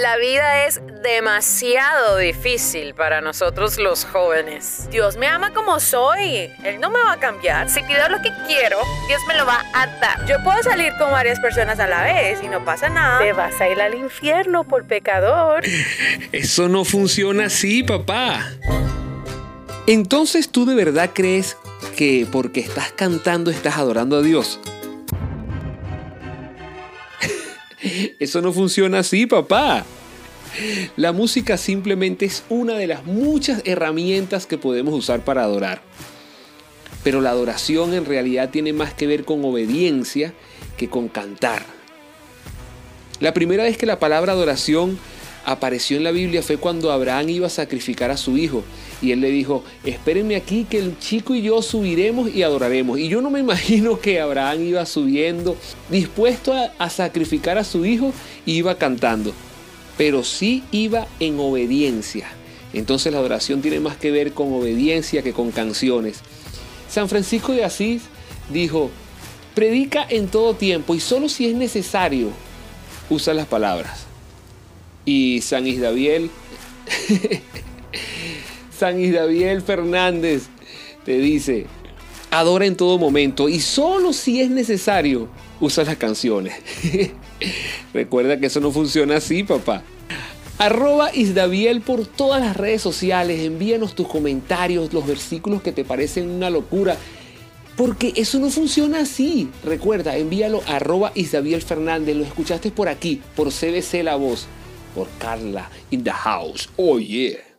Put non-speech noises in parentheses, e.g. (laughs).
La vida es demasiado difícil para nosotros los jóvenes. Dios me ama como soy. Él no me va a cambiar. Si pido lo que quiero, Dios me lo va a dar. Yo puedo salir con varias personas a la vez y no pasa nada. Te vas a ir al infierno por pecador. Eso no funciona así, papá. Entonces tú de verdad crees que porque estás cantando estás adorando a Dios. Eso no funciona así, papá. La música simplemente es una de las muchas herramientas que podemos usar para adorar. Pero la adoración en realidad tiene más que ver con obediencia que con cantar. La primera vez que la palabra adoración apareció en la Biblia fue cuando Abraham iba a sacrificar a su hijo. Y él le dijo, espérenme aquí que el chico y yo subiremos y adoraremos. Y yo no me (laughs) imagino que Abraham iba subiendo, dispuesto a, sacrificar a su hijo, y iba cantando. Pero sí iba en obediencia. Entonces la adoración tiene más que ver con obediencia que con canciones. San Francisco de Asís dijo, predica en todo tiempo y solo si es necesario usa las palabras. Y San Isdaviel, (laughs) San Isdaviel Fernández te dice, adora en todo momento y solo si es necesario usa las canciones. (laughs) Recuerda que eso no funciona así, papá. Arroba Isdaviel por todas las redes sociales. Envíanos tus comentarios, los versículos que te parecen una locura. Porque eso no funciona así. Recuerda, envíalo a arroba Isdaviel Fernández. Lo escuchaste por aquí, por CBC La Voz por Carla in the house. Oh yeah.